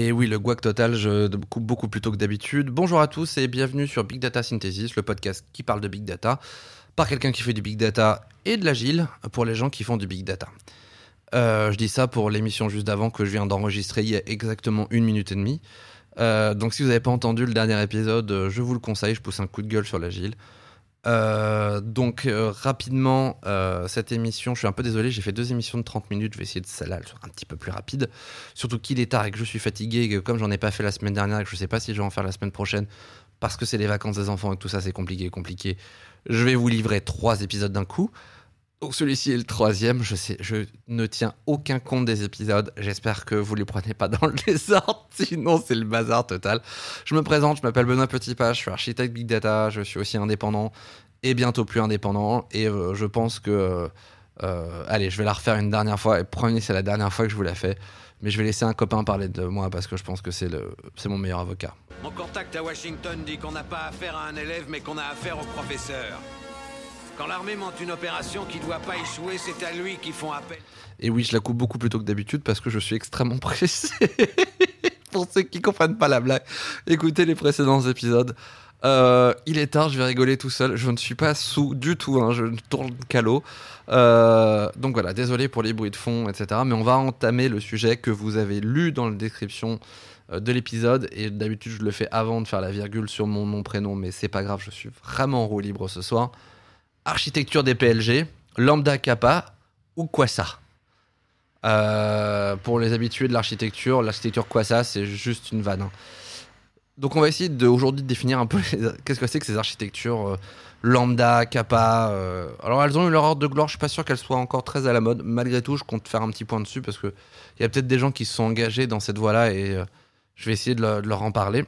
Et oui, le guac total, je coupe beaucoup plus tôt que d'habitude. Bonjour à tous et bienvenue sur Big Data Synthesis, le podcast qui parle de Big Data par quelqu'un qui fait du Big Data et de l'agile pour les gens qui font du Big Data. Euh, je dis ça pour l'émission juste d'avant que je viens d'enregistrer il y a exactement une minute et demie. Euh, donc si vous n'avez pas entendu le dernier épisode, euh, je vous le conseille, je pousse un coup de gueule sur l'agile. Euh, donc rapidement, cette émission, je suis un peu désolé, j'ai fait deux émissions de 30 minutes, je vais essayer de celle-là, un petit peu plus rapide. Surtout qu'il est tard et que je suis fatigué, et que comme j'en ai pas fait la semaine dernière et que je sais pas si je vais en faire la semaine prochaine, parce que c'est les vacances des enfants et que tout ça c'est compliqué, compliqué, je vais vous livrer trois épisodes d'un coup. Donc celui-ci est le troisième. Je ne tiens aucun compte des épisodes. J'espère que vous les prenez pas dans le désordre, sinon c'est le bazar total. Je me présente, je m'appelle Benoît Petitpas, je suis architecte big data, je suis aussi indépendant et bientôt plus indépendant. Et euh, je pense que, euh, euh, allez, je vais la refaire une dernière fois. Et premier, c'est la dernière fois que je vous la fais. Mais je vais laisser un copain parler de moi parce que je pense que c'est mon meilleur avocat. Mon contact à Washington dit qu'on n'a pas affaire à un élève, mais qu'on a affaire au professeur. Quand l'armée monte une opération qui ne doit pas échouer, c'est à lui qu'ils font appel. Et oui, je la coupe beaucoup plus tôt que d'habitude parce que je suis extrêmement pressé. Pour ceux qui comprennent pas la blague, écoutez les précédents épisodes. Euh, il est tard, je vais rigoler tout seul. Je ne suis pas sous du tout, hein, je tourne calot. Euh, donc voilà, désolé pour les bruits de fond, etc. Mais on va entamer le sujet que vous avez lu dans la description euh, de l'épisode. Et d'habitude, je le fais avant de faire la virgule sur mon nom, prénom, mais c'est pas grave, je suis vraiment en roue libre ce soir architecture des PLG, lambda kappa ou quoi ça euh, Pour les habitués de l'architecture, l'architecture quoi ça, c'est juste une vanne. Hein. Donc on va essayer de, aujourd'hui de définir un peu qu'est-ce que c'est que ces architectures euh, lambda, kappa. Euh. Alors elles ont eu leur ordre de gloire, je suis pas sûr qu'elles soient encore très à la mode. Malgré tout, je compte faire un petit point dessus parce qu'il y a peut-être des gens qui se sont engagés dans cette voie-là et je vais essayer de, leur en parler.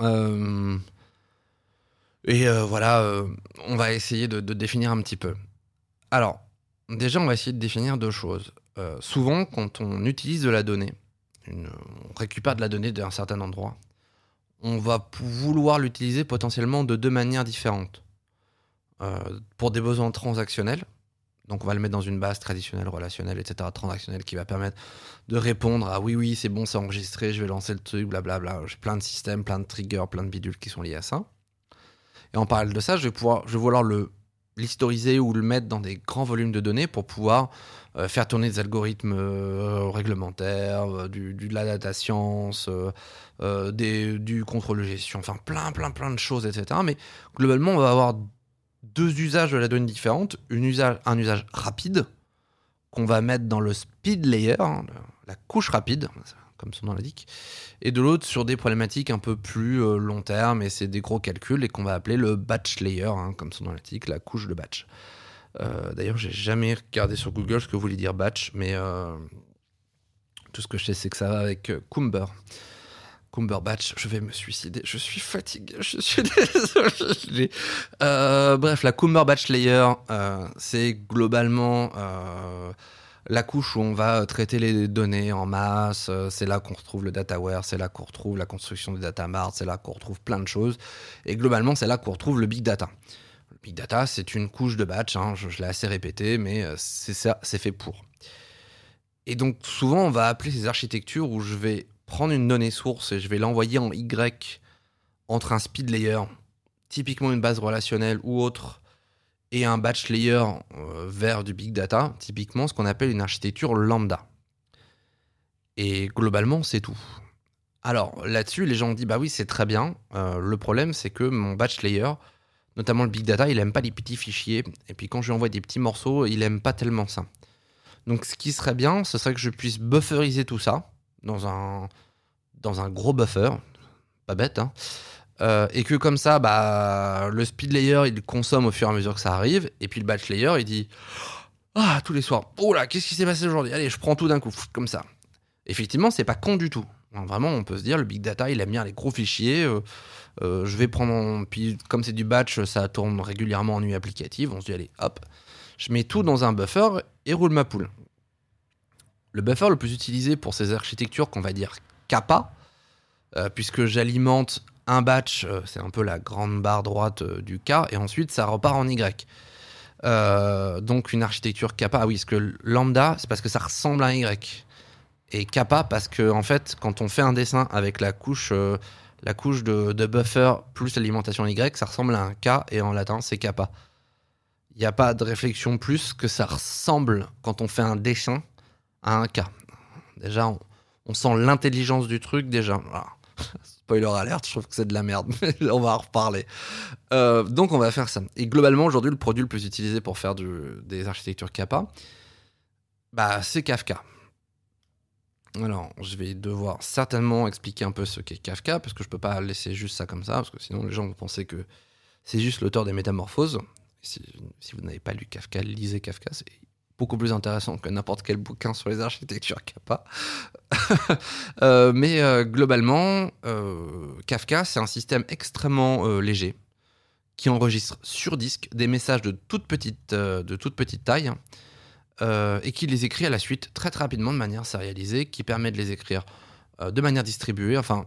Euh, et euh, voilà, euh, on va essayer de, définir un petit peu. Alors, déjà, on va essayer de définir deux choses. Euh, souvent, quand on utilise de la donnée, on récupère de la donnée d'un certain endroit, on va vouloir l'utiliser potentiellement de deux manières différentes. pour des besoins transactionnels, donc on va le mettre dans une base traditionnelle, relationnelle, etc., transactionnelle, qui va permettre de répondre à oui, oui, c'est bon, c'est enregistré, je vais lancer le truc, blablabla. J'ai plein de systèmes, plein de triggers, plein de bidules qui sont liés à ça. Et en parallèle de ça, je vais, pouvoir, je vais vouloir le l'historiser ou le mettre dans des grands volumes de données pour pouvoir euh, faire tourner des algorithmes euh, réglementaires, euh, du, de la data science, du contrôle de gestion, enfin plein, plein, plein de choses, etc. Mais globalement, on va avoir deux usages de la donnée différentes. Un usage rapide qu'on va mettre dans le speed layer, hein, la couche rapide, comme son nom l'indique, et de l'autre sur des problématiques un peu plus euh, long terme, et c'est des gros calculs, et qu'on va appeler le batch layer, hein, comme son nom l'indique, la couche de batch. Euh, D'ailleurs, j'ai jamais regardé sur Google ce que voulait dire batch, mais euh, tout ce que je sais, c'est que ça va avec euh, Cumber. Cumberbatch, je vais me suicider, je suis fatigué, je suis désolé. Euh, bref, la Cumberbatch Layer, c'est globalement la couche où on va traiter les données en masse, euh, c'est là qu'on retrouve le dataware, c'est là qu'on retrouve la construction des data marts, c'est là qu'on retrouve plein de choses. Et globalement, c'est là qu'on retrouve le big data. Le big data, c'est une couche de batch, hein, je, l'ai assez répété, mais euh, c'est ça, c'est fait pour. Et donc souvent, on va appeler ces architectures où je vais prendre une donnée source et je vais l'envoyer en Y entre un speed layer, typiquement une base relationnelle ou autre, et un batch layer euh, vers du big data, typiquement ce qu'on appelle une architecture lambda. Et globalement, c'est tout. Alors là-dessus, les gens ont dit bah oui, c'est très bien. Euh, le problème, c'est que mon batch layer, notamment le big data, il aime pas les petits fichiers. Et puis quand je lui envoie des petits morceaux, il aime pas tellement ça. Donc ce qui serait bien, ce serait que je puisse bufferiser tout ça dans un, dans un gros buffer. Pas bête, hein. Euh, et que comme ça, bah, le speed layer, il consomme au fur et à mesure que ça arrive. Et puis le batch layer, il dit Ah, tous les soirs, oh là, qu'est-ce qui s'est passé aujourd'hui? Allez, je prends tout d'un coup, comme ça. Effectivement, c'est pas con du tout. vraiment, on peut se dire, le big data, il aime bien les gros fichiers. Euh, euh, je vais prendre. Puis, comme c'est du batch, ça tourne régulièrement en nuit applicative. On se dit, allez, hop, je mets tout dans un buffer et roule ma poule. Le buffer le plus utilisé pour ces architectures qu'on va dire kappa, puisque j'alimente un batch, euh, c'est un peu la grande barre droite euh, du K, et ensuite ça repart en Y. Euh, donc une architecture kappa, ah oui, parce que lambda, c'est parce que ça ressemble à un Y. Et kappa parce que en fait, quand on fait un dessin avec la couche, la couche de, buffer plus l'alimentation Y, ça ressemble à un K et en latin c'est kappa. Il n'y a pas de réflexion plus que ça ressemble quand on fait un dessin à un K. Déjà, on, sent l'intelligence du truc déjà. Spoiler alert, je trouve que c'est de la merde, mais on va en reparler. Euh, donc on va faire ça. Et globalement, aujourd'hui, le produit le plus utilisé pour faire des architectures Kappa, bah, c'est Kafka. Alors, je vais devoir certainement expliquer un peu ce qu'est Kafka, parce que je peux pas laisser juste ça comme ça, parce que sinon les gens vont penser que c'est juste l'auteur des Métamorphoses. Si, vous n'avez pas lu Kafka, lisez Kafka, beaucoup plus intéressant que n'importe quel bouquin sur les architectures Kappa. Euh, mais euh, globalement, euh, Kafka, c'est un système extrêmement léger qui enregistre sur disque des messages de toute petite, de toute petite taille et qui les écrit à la suite très très rapidement de manière sérialisée, qui permet de les écrire de manière distribuée. Enfin,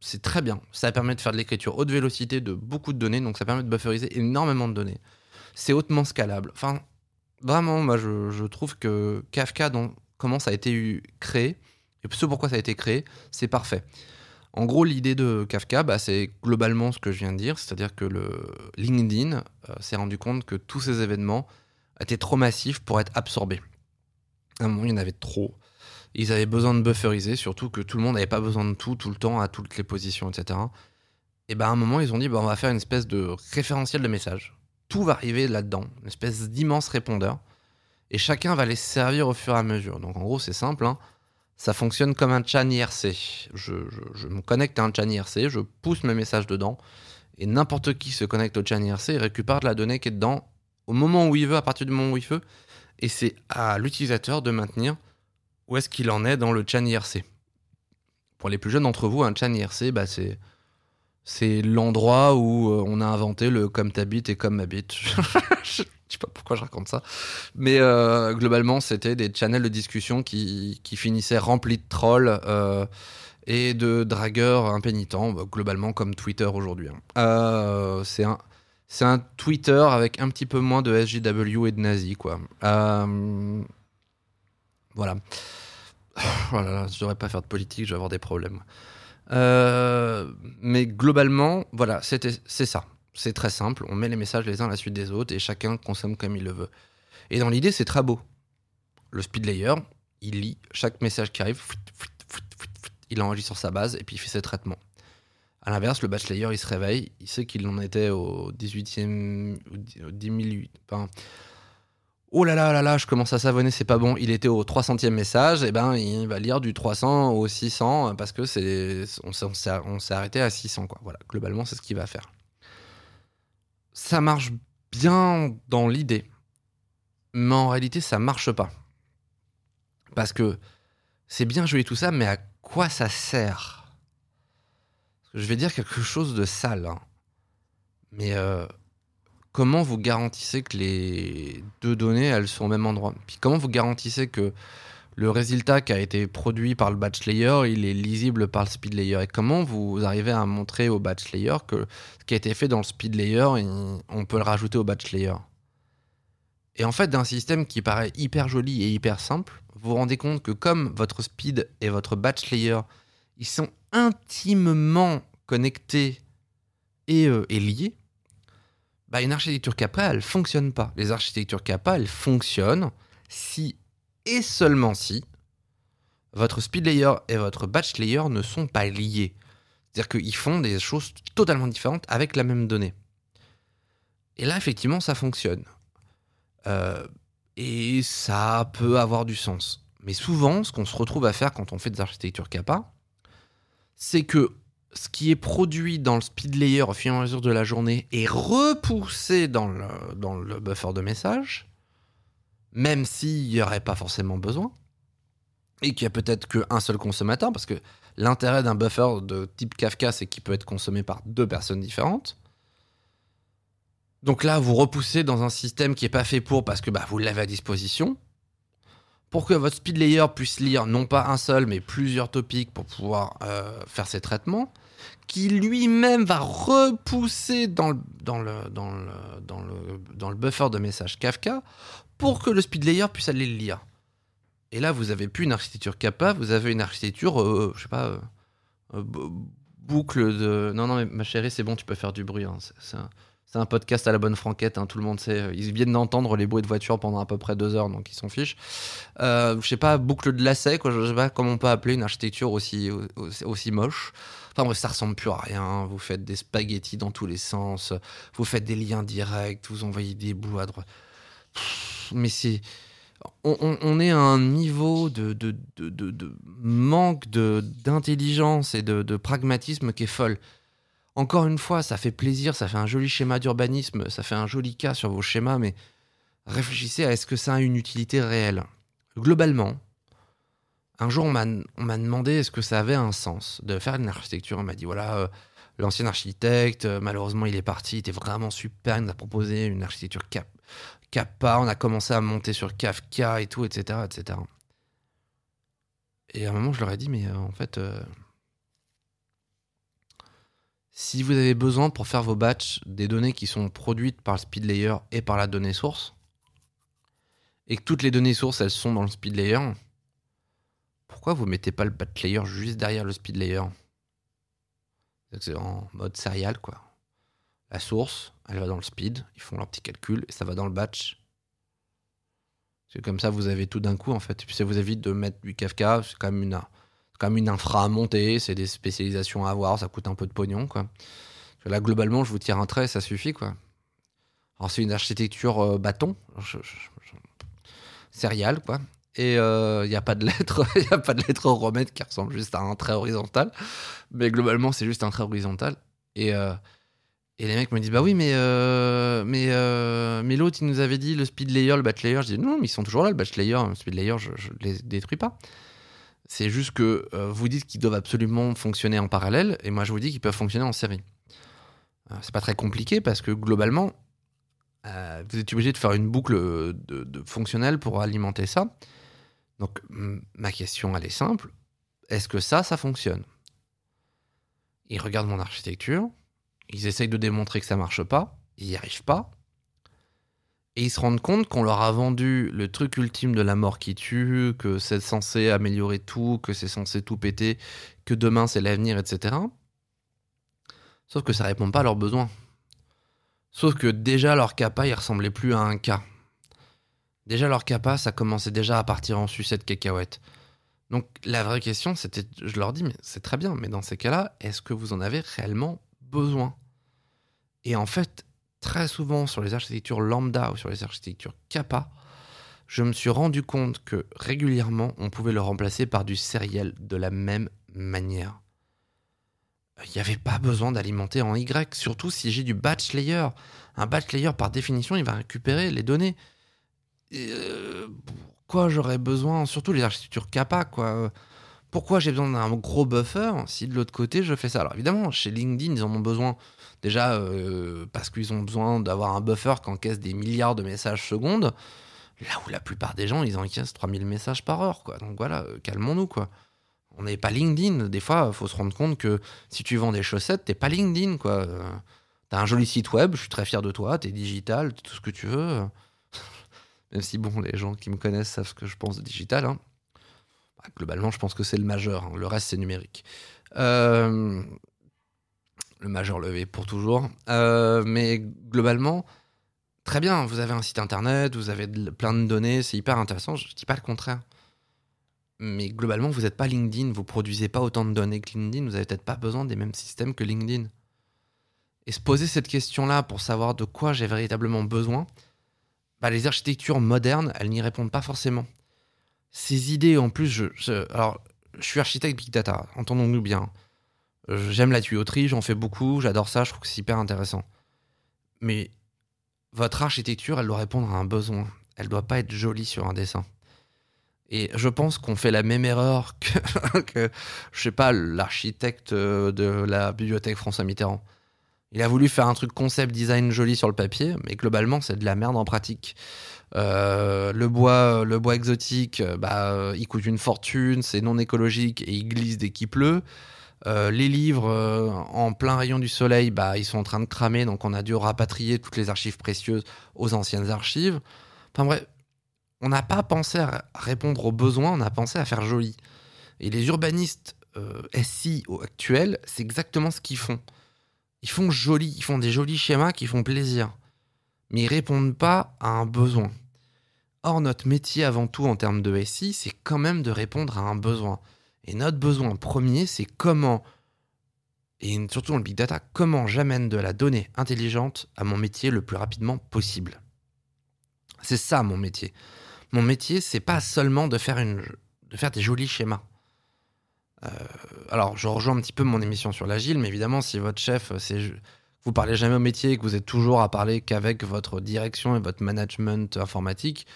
c'est très bien. Ça permet de faire de l'écriture haute vélocité de beaucoup de données, donc ça permet de bufferiser énormément de données. C'est hautement scalable. Enfin, vraiment, moi je, trouve que Kafka, comment ça a été créé, et ce pourquoi ça a été créé, c'est parfait. En gros, l'idée de Kafka, bah, c'est globalement ce que je viens de dire, c'est-à-dire que LinkedIn euh, s'est rendu compte que tous ces événements étaient trop massifs pour être absorbés. À un moment, il y en avait trop. Ils avaient besoin de bufferiser, surtout que tout le monde n'avait pas besoin de tout, tout le temps, à toutes les positions, etc. Et ben à un moment, ils ont dit, bah, on va faire une espèce de référentiel de messages. Tout va arriver là-dedans, une espèce d'immense répondeur. Et chacun va les servir au fur et à mesure. Donc en gros, c'est simple. hein. Ça fonctionne comme un chan IRC. Je, me connecte à un chan IRC, je pousse mes messages dedans. Et n'importe qui se connecte au chan IRC récupère de la donnée qui est dedans au moment où il veut, à partir du moment où il veut. Et c'est à l'utilisateur de maintenir où est-ce qu'il en est dans le chan IRC. Pour les plus jeunes d'entre vous, un chan IRC, bah, c'est c'est l'endroit où euh, on a inventé le comme t'habites et comme m'habite. je sais pas pourquoi je raconte ça. Mais euh, globalement, c'était des channels de discussion qui, qui finissaient remplis de trolls euh, et de dragueurs impénitents, bah, globalement comme Twitter aujourd'hui. hein. C'est un. C'est un Twitter avec un petit peu moins de SJW et de nazis, quoi. Voilà. Voilà, là, je devrais pas faire de politique, je vais avoir des problèmes. Euh, mais globalement, voilà, c'est ça. C'est très simple. On met les messages les uns à la suite des autres et chacun consomme comme il le veut. Et dans l'idée, c'est très beau. Le speed layer, il lit chaque message qui arrive, il enregistre sa base et puis il fait ses traitements. À l'inverse, le batch layer, il se réveille, il sait qu'il en était au 18e, au 10 000, enfin, Oh là là là là, je commence à savonner, c'est pas bon. Il était au 300e message, et ben il va lire du 300 au 600 parce que c'est on s'est- arrêté à 600 quoi. Voilà, globalement c'est ce qu'il va faire. Ça marche bien dans l'idée, mais en réalité ça marche pas parce que c'est bien joli tout ça, mais à quoi ça sert? Je vais dire quelque chose de sale, hein. mais euh, comment vous garantissez que les deux données, sont au même endroit? Comment vous garantissez que le résultat qui a été produit par le batch layer, il est lisible par le speed layer? Et comment vous arrivez à montrer au batch layer que ce qui a été fait dans le speed layer, on peut le rajouter au batch layer? Et en fait, d'un système qui paraît hyper joli et hyper simple, vous vous rendez compte que comme votre speed et votre batch layer, ils sont intimement connectés et, euh, et liés, bah, une architecture Kappa, elle fonctionne pas. Les architectures Kappa, elles fonctionnent si et seulement si votre speed layer et votre batch layer ne sont pas liés. C'est-à-dire qu'ils font des choses totalement différentes avec la même donnée. Et là, effectivement, ça fonctionne. Euh, et ça peut avoir du sens. Mais souvent, ce qu'on se retrouve à faire quand on fait des architectures Kappa, c'est que ce qui est produit dans le speed layer au fur et à mesure de la journée est repoussé dans le, dans le buffer de message, même s'il n'y aurait pas forcément besoin, et qu'il y a peut-être qu'un seul consommateur, parce que l'intérêt d'un buffer de type Kafka, c'est qu'il peut être consommé par deux personnes différentes. Donc là, vous repoussez dans un système qui n'est pas fait pour, parce que bah, vous l'avez à disposition, pour que votre speed layer puisse lire non pas un seul, mais plusieurs topics pour pouvoir euh, faire ses traitements, qui lui-même va repousser dans le, dans, le, dans, le, dans, le, dans le buffer de message Kafka pour que le speed layer puisse aller le lire. Et là, vous avez plus une architecture kappa, vous avez une architecture, euh, je sais pas, euh, euh, boucle de. Non, non, mais ma chérie, c'est bon, tu peux faire du bruit. hein. C'est un podcast à la bonne franquette, hein, tout le monde sait. Ils viennent d'entendre les bruits de voiture pendant à peu près deux heures, donc ils s'en fichent. Euh, je sais pas, boucle de lacet, quoi. Je sais pas comment on peut appeler une architecture aussi, aussi, moche. Enfin bref, ça ressemble plus à rien. Vous faites des spaghettis dans tous les sens. Vous faites des liens directs. Vous envoyez des bouts à droite. Mais c'est. On, est à un niveau de, de, de, de- manque d'intelligence et de pragmatisme qui est folle. Encore une fois, ça fait plaisir, ça fait un joli schéma d'urbanisme, ça fait un joli cas sur vos schémas, mais réfléchissez à est-ce que ça a une utilité réelle Globalement, un jour, on m'a demandé est-ce que ça avait un sens de faire une architecture. On m'a dit voilà, euh, l'ancien architecte, euh, malheureusement, il est parti, il était vraiment super. Il nous a proposé une architecture cap Kappa. On a commencé à monter sur Kafka et tout, etc. etc. Et à un moment, je leur ai dit mais euh, en fait, si vous avez besoin pour faire vos batchs des données qui sont produites par le speed layer et par la donnée source, et que toutes les données sources elles sont dans le speed layer, pourquoi vous mettez pas le batch layer juste derrière le speed layer? C'est en mode serial quoi. La source, elle va dans le speed, ils font leur petit calcul et ça va dans le batch. C'est comme ça vous avez tout d'un coup en fait. Et puis ça vous évite de mettre du Kafka, c'est quand même une même une infra à monter, c'est des spécialisations à avoir, ça coûte un peu de pognon quoi. Là globalement, je vous tire un trait, ça suffit quoi. Alors c'est une architecture euh, bâton, je- quoi. Et il n'y a pas de lettres, il a pas de lettres romaines qui ressemblent juste à un trait horizontal. Mais globalement, c'est juste un trait horizontal. Et, euh, et les mecs me disent bah oui, mais euh, mais euh, mais l'autre il nous avait dit le speed layer, le batch layer. Je dis non, mais ils sont toujours là, le batch layer, le speed layer, je, je les détruis pas. C'est juste que euh, vous dites qu'ils doivent absolument fonctionner en parallèle, et moi je vous dis qu'ils peuvent fonctionner en série. Euh, c'est pas très compliqué parce que globalement, euh, vous êtes obligé de faire une boucle de, de fonctionnelle pour alimenter ça. Donc ma question elle est simple est-ce que ça, ça fonctionne? Ils regardent mon architecture, ils essayent de démontrer que ça marche pas, ils n'y arrivent pas. Et ils se rendent compte qu'on leur a vendu le truc ultime de la mort qui tue, que c'est censé améliorer tout, que c'est censé tout péter, que demain c'est l'avenir, etc. Sauf que ça répond pas à leurs besoins. Sauf que déjà leur kappa, il ressemblait plus à un cas. Déjà leur kappa, ça commençait déjà à partir en sucette cacahuète. Donc la vraie question, c'était, je leur dis, mais c'est très bien, mais dans ces cas-là, est-ce que vous en avez réellement besoin? Et en fait, très souvent sur les architectures lambda ou sur les architectures kappa, je me suis rendu compte que régulièrement, on pouvait le remplacer par du sériel de la même manière. Il n'y avait pas besoin d'alimenter en Y, surtout si j'ai du batch layer. Un batch layer, par définition, il va récupérer les données. Euh, pourquoi j'aurais besoin, surtout les architectures kappa, quoi. Pourquoi j'ai besoin d'un gros buffer si de l'autre côté je fais ça? Alors évidemment, chez LinkedIn, ils en ont besoin déjà euh, parce qu'ils ont besoin d'avoir un buffer qui encaisse des milliards de messages secondes. Là où la plupart des gens, ils encaissent 3000 messages par heure, quoi. Donc voilà, euh, calmons-nous, quoi. On n'est pas LinkedIn. Des fois, il faut se rendre compte que si tu vends des chaussettes, t'es pas LinkedIn, quoi. Euh, T'as un joli site web, je suis très fier de toi, t'es digital, t'es tout ce que tu veux. Même si, bon, les gens qui me connaissent savent ce que je pense de digital. hein. Bah, globalement, je pense que c'est le majeur. hein. Le reste, c'est numérique. Euh, Le majeur levé pour toujours. Euh, mais globalement, très bien, vous avez un site internet, vous avez plein de données, c'est hyper intéressant, je dis pas le contraire. Mais globalement, vous n'êtes pas LinkedIn, vous produisez pas autant de données que LinkedIn, vous avez peut-être pas besoin des mêmes systèmes que LinkedIn. Et se poser cette question-là pour savoir de quoi j'ai véritablement besoin, bah, les architectures modernes, elles n'y répondent pas forcément. Ces idées, en plus, je, je- suis architecte Big Data, entendons-nous bien. J'aime la tuyauterie, j'en fais beaucoup, j'adore ça, je trouve que c'est hyper intéressant. Mais votre architecture, elle doit répondre à un besoin. Elle doit pas être jolie sur un dessin. Et je pense qu'on fait la même erreur que, que je sais pas, l'architecte euh, de la bibliothèque François Mitterrand. Il a voulu faire un truc concept design joli sur le papier, mais globalement, c'est de la merde en pratique. Euh, le bois, le bois exotique, euh, bah, euh, il coûte une fortune, c'est non écologique et il glisse dès qu'il pleut. Euh, les livres euh, en plein rayon du soleil, bah, ils sont en train de cramer, donc on a dû rapatrier toutes les archives précieuses aux anciennes archives. Enfin bref, on n'a pas pensé à répondre aux besoins, on a pensé à faire joli. Et les urbanistes euh, SI actuels, c'est exactement ce qu'ils font. Ils font joli, ils font des jolis schémas qui font plaisir. Mais ils répondent pas à un besoin. Or, notre métier avant tout en termes de SI, c'est quand même de répondre à un besoin. Et notre besoin premier, c'est comment, et surtout dans le big data, comment j'amène de la donnée intelligente à mon métier le plus rapidement possible. C'est ça mon métier. Mon métier, c'est pas seulement de faire, une, de faire des jolis schémas. Euh, alors, je rejoins un petit peu mon émission sur l'agile, mais évidemment, si votre chef, c'est vous parlez jamais au métier et que vous êtes toujours à parler qu'avec votre direction et votre management informatique,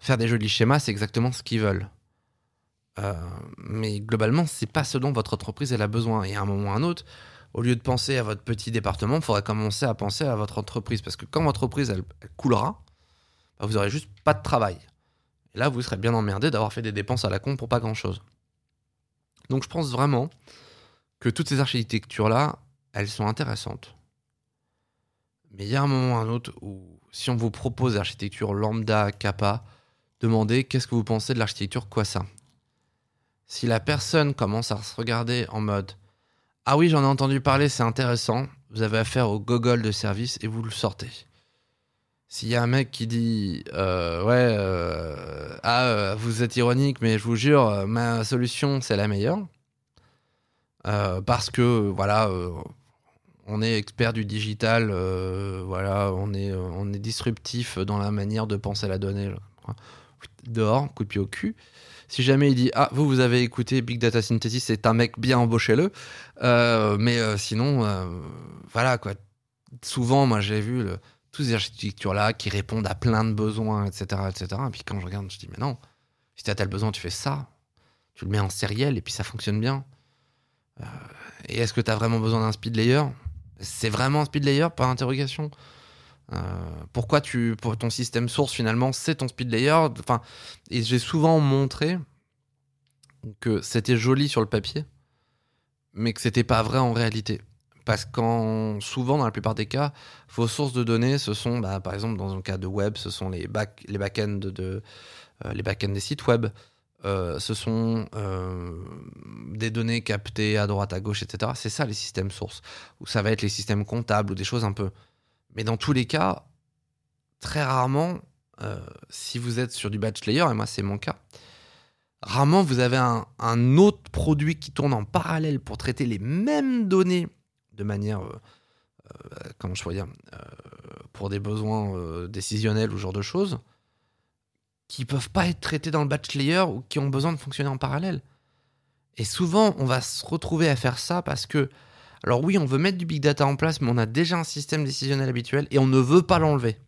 faire des jolis schémas, c'est exactement ce qu'ils veulent. Euh, mais globalement, c'est pas ce dont votre entreprise a besoin. Et à un moment ou à un autre, au lieu de penser à votre petit département, il faudrait commencer à penser à votre entreprise. Parce que quand votre entreprise, elle, coulera, bah, vous aurez juste pas de travail. Et là, vous serez bien emmerdé d'avoir fait des dépenses à la con pour pas grand-chose. Donc je pense vraiment que toutes ces architectures-là, elles sont intéressantes. Mais il y a un moment ou un autre où, si on vous propose l'architecture lambda, kappa, demandez qu'est-ce que vous pensez de l'architecture quoi ça Si la personne commence à se regarder en mode Ah oui, j'en ai entendu parler, c'est intéressant, vous avez affaire au gogol de service et vous le sortez. S'il y a un mec qui dit euh, ouais euh, ah euh, vous êtes ironique mais je vous jure ma solution c'est la meilleure parce que voilà on est expert du digital voilà on est on est disruptif dans la manière de penser la donnée dehors coup de pied au cul si jamais il dit ah vous vous avez écouté Big Data Synthesis c'est un mec bien embauchez-le mais sinon voilà quoi souvent moi j'ai vu toutes ces architectures-là qui répondent à plein de besoins, etc., etc. Et puis quand je regarde, je dis, mais non, si tu as tel besoin, tu fais ça. Tu le mets en sériel et puis ça fonctionne bien. Euh, et est-ce que tu as vraiment besoin d'un speed layer? C'est vraiment un speed layer par interrogation? Euh, pourquoi tu, pour ton système source finalement c'est ton speed layer? Enfin, Et j'ai souvent montré que c'était joli sur le papier, mais que c'était pas vrai en réalité. Parce qu'en souvent, dans la plupart des cas, vos sources de données, ce sont, bah, par exemple, dans un cas de web, ce sont les, back, les back-ends de, euh, les back des sites web. Euh, ce sont euh, des données captées à droite, à gauche, etc. C'est ça les systèmes sources. Ou ça va être les systèmes comptables ou des choses un peu. Mais dans tous les cas, très rarement, si vous êtes sur du batch layer, et moi c'est mon cas, rarement vous avez un, un, autre produit qui tourne en parallèle pour traiter les mêmes données de manière, euh, euh, comment je pourrais dire, euh, pour des besoins décisionnels ou ce genre de choses, qui peuvent pas être traités dans le batch layer ou qui ont besoin de fonctionner en parallèle. Et souvent, on va se retrouver à faire ça parce que, alors oui, on veut mettre du big data en place, mais on a déjà un système décisionnel habituel et on ne veut pas l'enlever.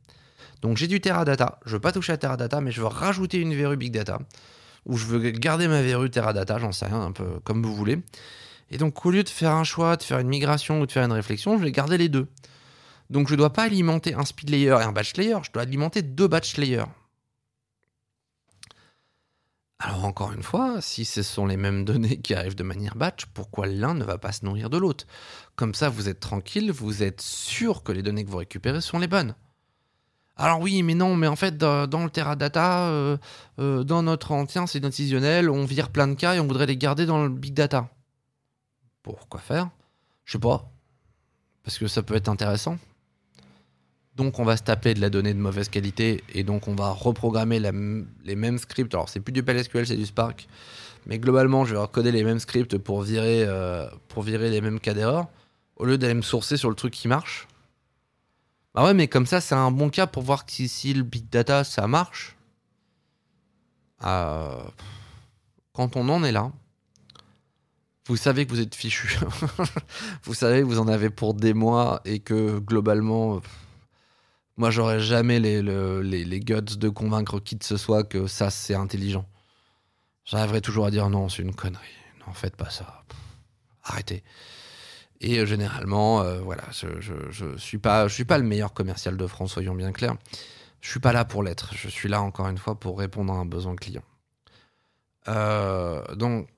Donc j'ai du Teradata, je veux pas toucher à Teradata, mais je veux rajouter une verrue big data, ou je veux garder ma verrue Teradata, j'en sais rien, un peu comme vous voulez. Et donc, au lieu de faire un choix, de faire une migration ou de faire une réflexion, je vais garder les deux. Donc, je ne dois pas alimenter un speed layer et un batch layer, je dois alimenter deux batch layers. Alors, encore une fois, si ce sont les mêmes données qui arrivent de manière batch, pourquoi l'un ne va pas se nourrir de l'autre? Comme ça, vous êtes tranquille, vous êtes sûr que les données que vous récupérez sont les bonnes. Alors oui, mais non, mais en fait, dans, le Teradata, euh, euh, dans notre ancien, c'est décisionnel, on vire plein de cas et on voudrait les garder dans le big data. Pourquoi faire? Je sais pas. Parce que ça peut être intéressant. Donc on va se taper de la donnée de mauvaise qualité et donc on va reprogrammer les mêmes scripts. Alors c'est plus du PLSQL, c'est du Spark. Mais globalement, je vais recoder les mêmes scripts pour virer, euh, pour virer les mêmes cas d'erreur. Au lieu d'aller me sourcer sur le truc qui marche. Bah ouais, mais comme ça, c'est un bon cas pour voir si, si le big data, ça marche. Euh, quand on en est là, vous savez que vous êtes fichu. vous savez que vous en avez pour des mois et que globalement, moi, j'aurais jamais les, les, guts de convaincre qui que ce soit que ça, c'est intelligent. J'arriverai toujours à dire non, c'est une connerie. Non, faites pas ça. Arrêtez. Et euh, généralement, euh, voilà, je, je, suis pas, je suis pas le meilleur commercial de France, soyons bien clairs. Je suis pas là pour l'être. Je suis là encore une fois pour répondre à un besoin client. Euh, donc,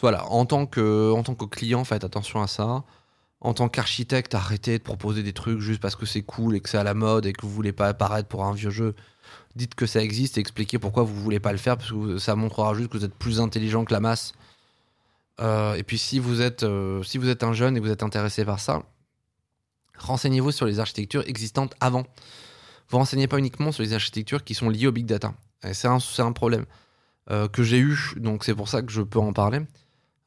voilà, en tant que, en tant que client, faites attention à ça. En tant qu'architecte, arrêtez de proposer des trucs juste parce que c'est cool et que c'est à la mode et que vous voulez pas apparaître pour un vieux jeu. Dites que ça existe et expliquez pourquoi vous voulez pas le faire parce que ça montrera juste que vous êtes plus intelligent que la masse. Euh, et puis si vous êtes euh, si vous êtes un jeune et que vous êtes intéressé par ça, renseignez-vous sur les architectures existantes avant. Vous renseignez pas uniquement sur les architectures qui sont liées au big data. Et c'est un, c'est un problème euh, que j'ai eu, donc c'est pour ça que je peux en parler.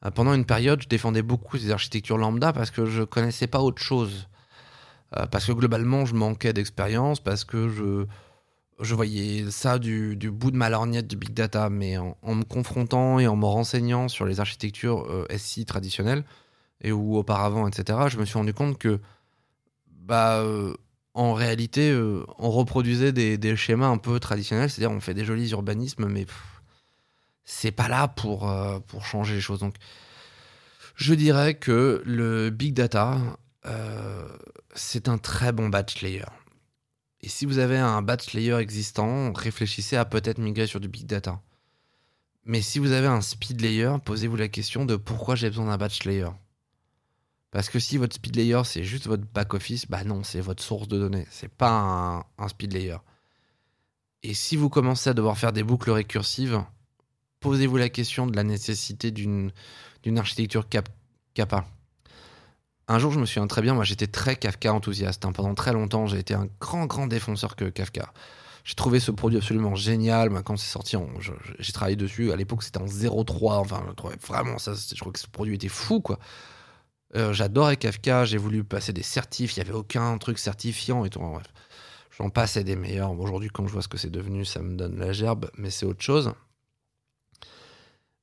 Euh, pendant une période, je défendais beaucoup ces architectures lambda parce que je connaissais pas autre chose. Euh, parce que globalement, je manquais d'expérience, parce que je, je voyais ça du, du bout de ma lorgnette du big data, mais en, me confrontant et en me renseignant sur les architectures euh, SI traditionnelles et ou auparavant, etc., je me suis rendu compte que, bah, en réalité, on reproduisait des, des schémas un peu traditionnels, c'est-à-dire on fait des jolis urbanismes, mais c'est pas là pour, euh, pour changer les choses. Donc, je dirais que le big data, euh, c'est un très bon batch layer. Et si vous avez un batch layer existant, réfléchissez à peut-être migrer sur du big data. Mais si vous avez un speed layer, posez-vous la question de pourquoi j'ai besoin d'un batch layer. Parce que si votre speed layer c'est juste votre back office, bah non, c'est votre source de données, c'est pas un, un speed layer. Et si vous commencez à devoir faire des boucles récursives, posez-vous la question de la nécessité d'une architecture Kappa. Un jour, je me souviens très bien, moi j'étais très Kafka enthousiaste. hein. Pendant très longtemps, j'ai été un grand, grand défenseur que Kafka. J'ai trouvé ce produit absolument génial. Moi, quand c'est sorti, j'ai travaillé dessus. À l'époque, c'était en 0.3. Enfin, je trouvais vraiment ça. Je crois que ce produit était fou, quoi. Euh, J'adorais Kafka. J'ai voulu passer des certifs. Il n'y avait aucun truc certifiant et tout. J'en passais des meilleurs. Aujourd'hui, quand je vois ce que c'est devenu, ça me donne la gerbe, mais c'est autre chose.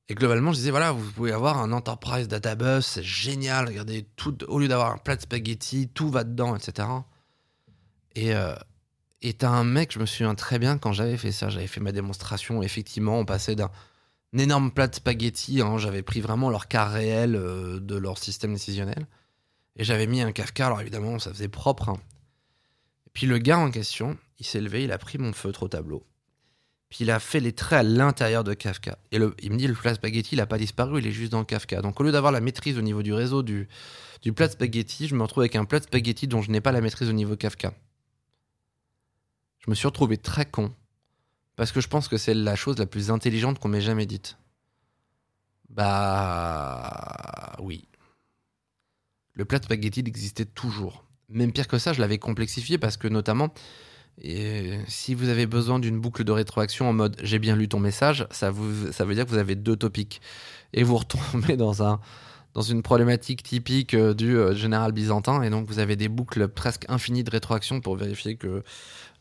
Et globalement, je disais, voilà, vous pouvez avoir un Enterprise Databus, c'est génial. Regardez, tout, au lieu d'avoir un plat de spaghetti, tout va dedans, etc. Et euh, et t'as un mec, je me souviens très bien quand j'avais fait ça, j'avais fait ma démonstration. Effectivement, on passait d'un énorme plat de spaghetti, hein, j'avais pris vraiment leur cas réel euh, de leur système décisionnel. Et j'avais mis un Kafka, alors évidemment, ça faisait propre. hein. Et puis le gars en question, il s'est levé, il a pris mon feutre au tableau. Puis il a fait les traits à l'intérieur de Kafka. Et il me dit, le plat spaghetti, il n'a pas disparu, il est juste dans Kafka. Donc au lieu d'avoir la maîtrise au niveau du réseau du, du plat spaghetti, je me retrouve avec un plat spaghetti dont je n'ai pas la maîtrise au niveau Kafka. Je me suis retrouvé très con. Parce que je pense que c'est la chose la plus intelligente qu'on m'ait jamais dite. Bah oui. Le plat spaghetti existait toujours. Même pire que ça, je l'avais complexifié parce que notamment, et si vous avez besoin d'une boucle de rétroaction en mode j'ai bien lu ton message, ça, vous, ça veut dire que vous avez deux topics. Et vous retombez dans, un, dans une problématique typique euh, du euh, général byzantin. Et donc vous avez des boucles presque infinies de rétroaction pour vérifier que,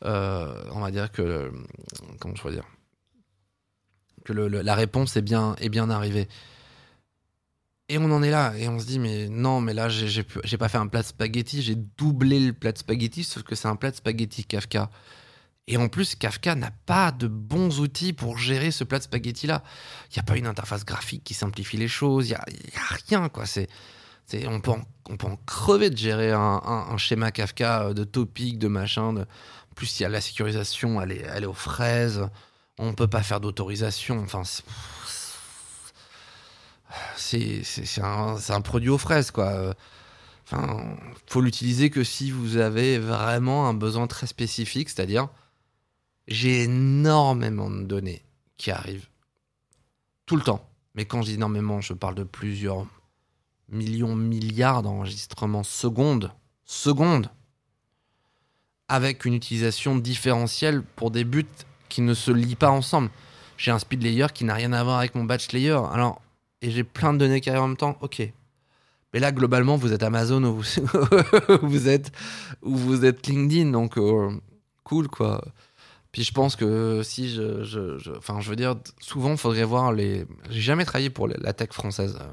euh, on va dire que, euh, comment je pourrais dire, que la réponse est bien, est bien arrivée. Et on en est là, et on se dit, mais non, mais là, j'ai- pas fait un plat de spaghetti, j'ai doublé le plat de spaghetti, sauf que c'est un plat de spaghetti Kafka. Et en plus, Kafka n'a pas de bons outils pour gérer ce plat de spaghetti-là. Il n'y a pas une interface graphique qui simplifie les choses, il n'y a, rien, quoi. C'est, on, peut en, on peut en crever de gérer un, schéma Kafka euh, de topic, de machin. En plus, il y a la sécurisation, elle est, elle est aux fraises. On peut pas faire d'autorisation. Enfin, c'est, un, un produit aux fraises, quoi. Enfin, faut l'utiliser que si vous avez vraiment un besoin très spécifique, c'est-à-dire j'ai énormément de données qui arrivent tout le temps. Mais quand je dis énormément, je parle de plusieurs millions, milliards d'enregistrements secondes, secondes, avec une utilisation différentielle pour des buts qui ne se lient pas ensemble. J'ai un speed layer qui n'a rien à voir avec mon batch layer. Alors, et j'ai plein de données qui arrivent en même temps. Ok. Mais là, globalement, vous êtes Amazon ou vous, êtes ou vous êtes LinkedIn, donc euh, cool quoi. Puis je pense que si je, je, enfin, je veux dire, souvent, il faudrait voir les. J'ai jamais travaillé pour la tech française, euh,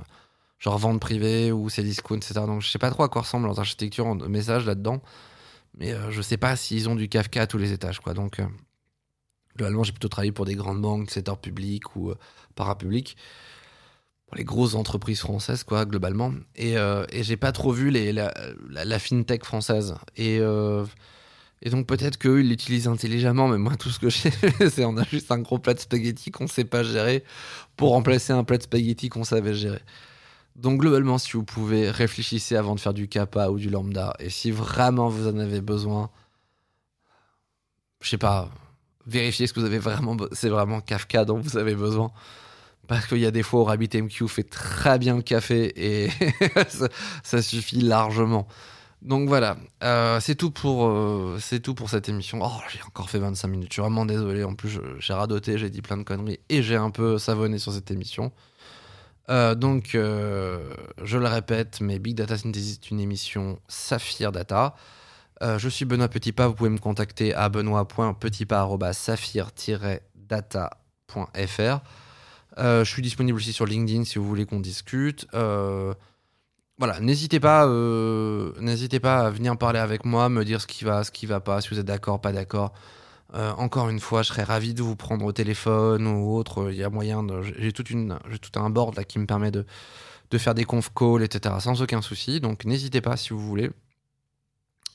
genre vente privée ou Cdiscount, etc. Donc je sais pas trop à quoi ressemble leur architecture en message là-dedans, mais euh, je sais pas s'ils ont du Kafka à tous les étages, quoi. Donc euh, globalement, j'ai plutôt travaillé pour des grandes banques, secteur public ou parapublic les grosses entreprises françaises, quoi, globalement. Et, euh, j'ai pas trop vu la, fintech française. Et, euh, et donc peut-être qu'eux, ils l'utilisent intelligemment, mais moi, tout ce que je sais, c'est on a juste un gros plat de spaghetti qu'on sait pas gérer pour remplacer un plat de spaghetti qu'on savait gérer. Donc globalement, si vous pouvez, réfléchissez avant de faire du kappa ou du lambda. Et si vraiment vous en avez besoin, je sais pas, vérifiez ce que vous avez vraiment. C'est vraiment Kafka dont vous avez besoin. Parce qu'il y a des fois où RabbitMQ fait très bien le café et ça, suffit largement. Donc voilà, euh, c'est tout pour euh, tout pour cette émission. Oh, j'ai encore fait 25 minutes. Je suis vraiment désolé. En plus, j'ai radoté, j'ai dit plein de conneries et j'ai un peu savonné sur cette émission. Euh, donc, je le répète, mais Big Data Synthesis est une émission Saphir Data. je suis Benoît Petitpas. Vous pouvez me contacter à benoît.petitpas-saphir-data.fr. je suis disponible aussi sur LinkedIn si vous voulez qu'on discute voilà, n'hésitez pas, euh, n'hésitez pas à venir parler avec moi, me dire ce qui va, ce qui va pas, si vous êtes d'accord, pas d'accord. Euh, encore une fois, je serais ravi de vous prendre au téléphone ou autre. Il y a moyen de, j'ai tout un board là qui me permet de, de faire des conf calls, etc. Sans aucun souci. Donc n'hésitez pas si vous voulez.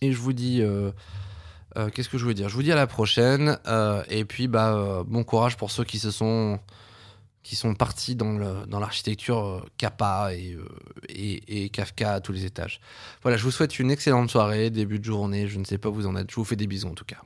Et je vous dis, euh, qu'est-ce que je veux dire? Je vous dis à la prochaine. et puis bah bon courage pour ceux qui se sont qui sont partis dans l'architecture dans euh, Kappa et, euh, et, Kafka à tous les étages. Voilà, je vous souhaite une excellente soirée, début de journée, je ne sais pas où vous en êtes, je vous fais des bisous en tout cas.